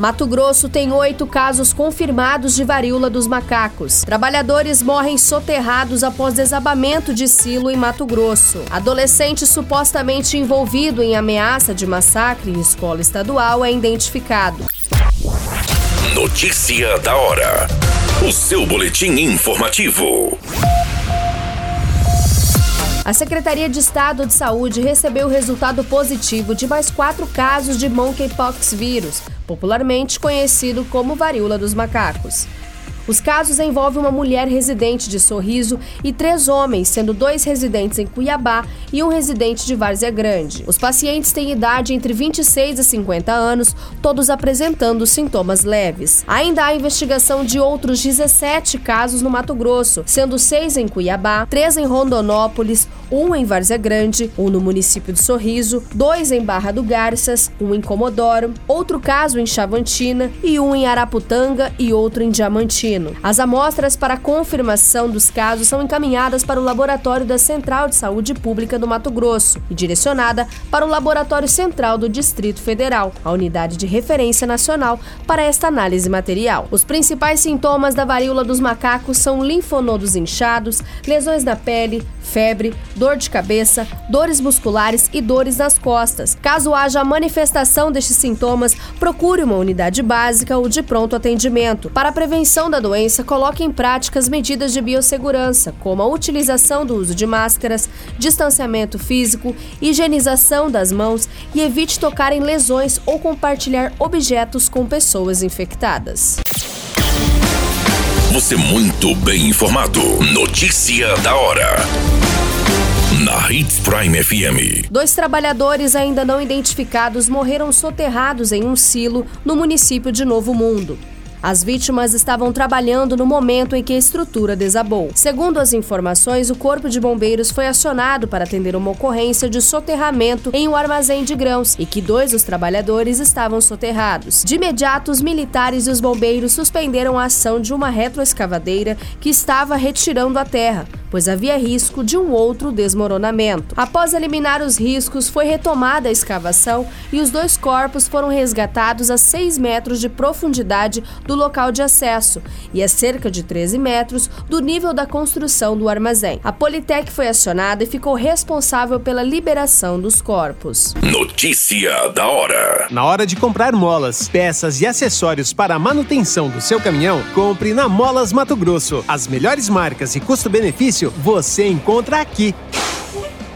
Mato Grosso tem oito casos confirmados de varíola dos macacos. Trabalhadores morrem soterrados após desabamento de silo em Mato Grosso. Adolescente supostamente envolvido em ameaça de massacre em escola estadual é identificado. Notícia da hora. O seu boletim informativo. A Secretaria de Estado de Saúde recebeu o resultado positivo de mais quatro casos de monkeypox vírus, popularmente conhecido como varíola dos macacos. Os casos envolvem uma mulher residente de Sorriso e três homens, sendo dois residentes em Cuiabá e um residente de Várzea Grande. Os pacientes têm idade entre 26 e 50 anos, todos apresentando sintomas leves. Ainda há investigação de outros 17 casos no Mato Grosso, sendo seis em Cuiabá, três em Rondonópolis, um em Várzea Grande, um no município de Sorriso, dois em Barra do Garças, um em Comodoro, outro caso em Chavantina e um em Araputanga e outro em As amostras para confirmação dos casos são encaminhadas para o Laboratório da Central de Saúde Pública do Mato Grosso e direcionada para o Laboratório Central do Distrito Federal, a unidade de referência nacional para esta análise material. Os principais sintomas da varíola dos macacos são linfonodos inchados, lesões na pele, febre, dor de cabeça, dores musculares e dores nas costas. Caso haja manifestação destes sintomas, procure uma unidade básica ou de pronto atendimento. Para a prevenção da doença, coloque em prática as medidas de biossegurança, como a utilização do uso de máscaras, distanciamento físico, higienização das mãos e evite tocar em lesões ou compartilhar objetos com pessoas infectadas. Você muito bem informado. Notícia da hora. Na Hits Prime FM. Dois trabalhadores ainda não identificados morreram soterrados em um silo no município de Novo Mundo. As vítimas estavam trabalhando no momento em que a estrutura desabou. Segundo as informações, o Corpo de Bombeiros foi acionado para atender uma ocorrência de soterramento em um armazém de grãos e que dois dos trabalhadores estavam soterrados. De imediato, os militares e os bombeiros suspenderam a ação de uma retroescavadeira que estava retirando a terra pois havia risco de um outro desmoronamento. Após eliminar os riscos, foi retomada a escavação e os dois corpos foram resgatados a 6 metros de profundidade do local de acesso e a cerca de 13 metros do nível da construção do armazém. A Politec foi acionada e ficou responsável pela liberação dos corpos. Notícia da hora. Na hora de comprar molas, peças e acessórios para a manutenção do seu caminhão, compre na Molas Mato Grosso. As melhores marcas e custo-benefício você encontra aqui.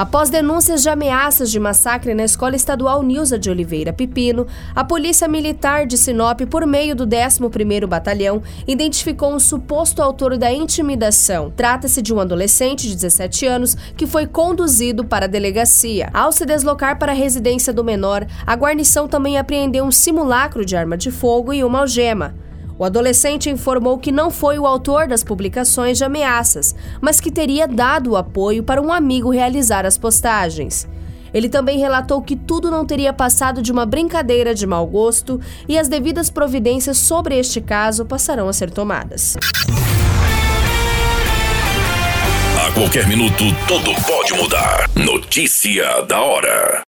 Após denúncias de ameaças de massacre na Escola Estadual Nilza de Oliveira Pipino, a Polícia Militar de Sinop, por meio do 11º Batalhão, identificou um suposto autor da intimidação. Trata-se de um adolescente de 17 anos que foi conduzido para a delegacia. Ao se deslocar para a residência do menor, a guarnição também apreendeu um simulacro de arma de fogo e uma algema. O adolescente informou que não foi o autor das publicações de ameaças, mas que teria dado o apoio para um amigo realizar as postagens. Ele também relatou que tudo não teria passado de uma brincadeira de mau gosto e as devidas providências sobre este caso passarão a ser tomadas. A qualquer minuto, tudo pode mudar. Notícia da hora.